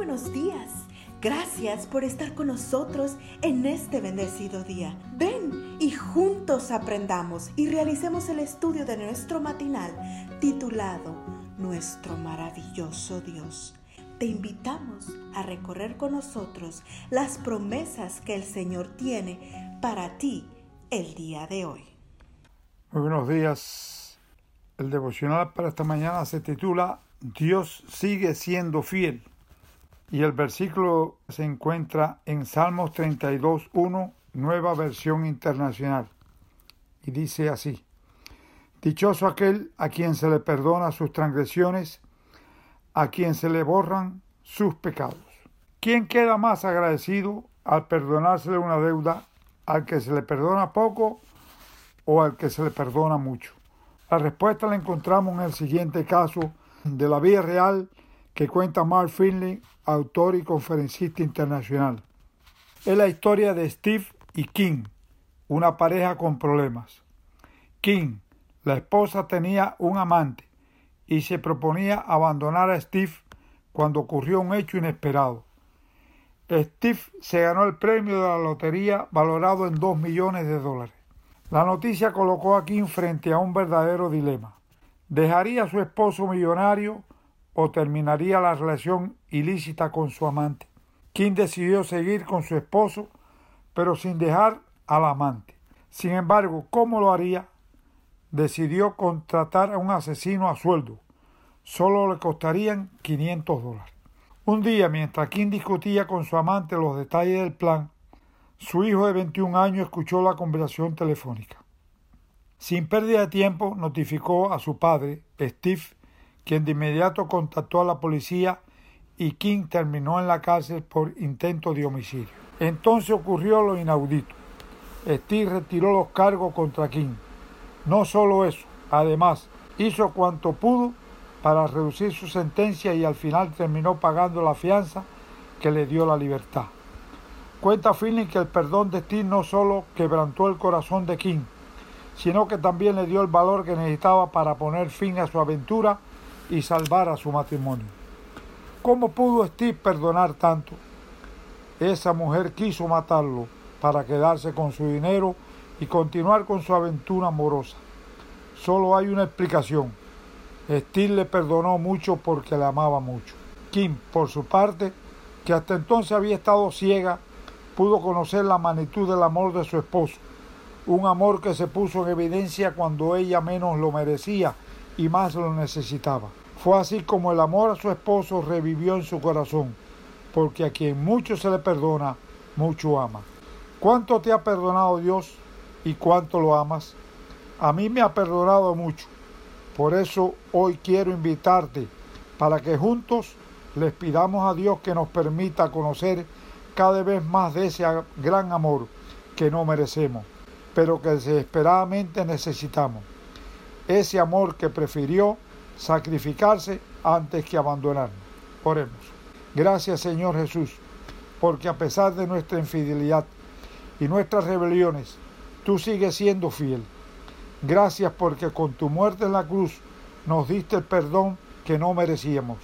buenos días. Gracias por estar con nosotros en este bendecido día. Ven y juntos aprendamos y realicemos el estudio de nuestro matinal titulado Nuestro maravilloso Dios. Te invitamos a recorrer con nosotros las promesas que el Señor tiene para ti el día de hoy. Muy buenos días. El devocional para esta mañana se titula Dios sigue siendo fiel. Y el versículo se encuentra en Salmos 32.1, nueva versión internacional. Y dice así, Dichoso aquel a quien se le perdona sus transgresiones, a quien se le borran sus pecados. ¿Quién queda más agradecido al perdonársele una deuda al que se le perdona poco o al que se le perdona mucho? La respuesta la encontramos en el siguiente caso de la vida real que cuenta Mark Finley, autor y conferencista internacional. Es la historia de Steve y King, una pareja con problemas. King, la esposa tenía un amante y se proponía abandonar a Steve cuando ocurrió un hecho inesperado. Steve se ganó el premio de la lotería valorado en dos millones de dólares. La noticia colocó a King frente a un verdadero dilema. ¿Dejaría a su esposo millonario o terminaría la relación ilícita con su amante? King decidió seguir con su esposo, pero sin dejar al amante. Sin embargo, ¿cómo lo haría? Decidió contratar a un asesino a sueldo. Solo le costarían 500 dólares. Un día, mientras King discutía con su amante los detalles del plan, su hijo de 21 años escuchó la conversación telefónica. Sin pérdida de tiempo, notificó a su padre, Steve, quien de inmediato contactó a la policía y King terminó en la cárcel por intento de homicidio. Entonces ocurrió lo inaudito. Steve retiró los cargos contra King. No solo eso, además, hizo cuanto pudo para reducir su sentencia y al final terminó pagando la fianza que le dio la libertad. Cuenta Finley que el perdón de Steve no solo quebrantó el corazón de King, sino que también le dio el valor que necesitaba para poner fin a su aventura y salvar a su matrimonio. ¿Cómo pudo Steve perdonar tanto? Esa mujer quiso matarlo para quedarse con su dinero y continuar con su aventura amorosa. Solo hay una explicación. Steve le perdonó mucho porque le amaba mucho. Kim, por su parte, que hasta entonces había estado ciega, pudo conocer la magnitud del amor de su esposo un amor que se puso en evidencia cuando ella menos lo merecía y más lo necesitaba. Fue así como el amor a su esposo revivió en su corazón, porque a quien mucho se le perdona, mucho ama. ¿Cuánto te ha perdonado Dios y cuánto lo amas? A mí me ha perdonado mucho. Por eso hoy quiero invitarte para que juntos les pidamos a Dios que nos permita conocer cada vez más de ese gran amor que no merecemos pero que desesperadamente necesitamos. Ese amor que prefirió sacrificarse antes que abandonarnos. Oremos. Gracias Señor Jesús, porque a pesar de nuestra infidelidad y nuestras rebeliones, tú sigues siendo fiel. Gracias porque con tu muerte en la cruz nos diste el perdón que no merecíamos,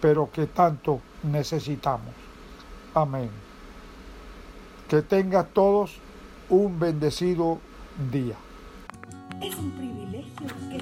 pero que tanto necesitamos. Amén. Que tengas todos un bendecido día. Es un privilegio que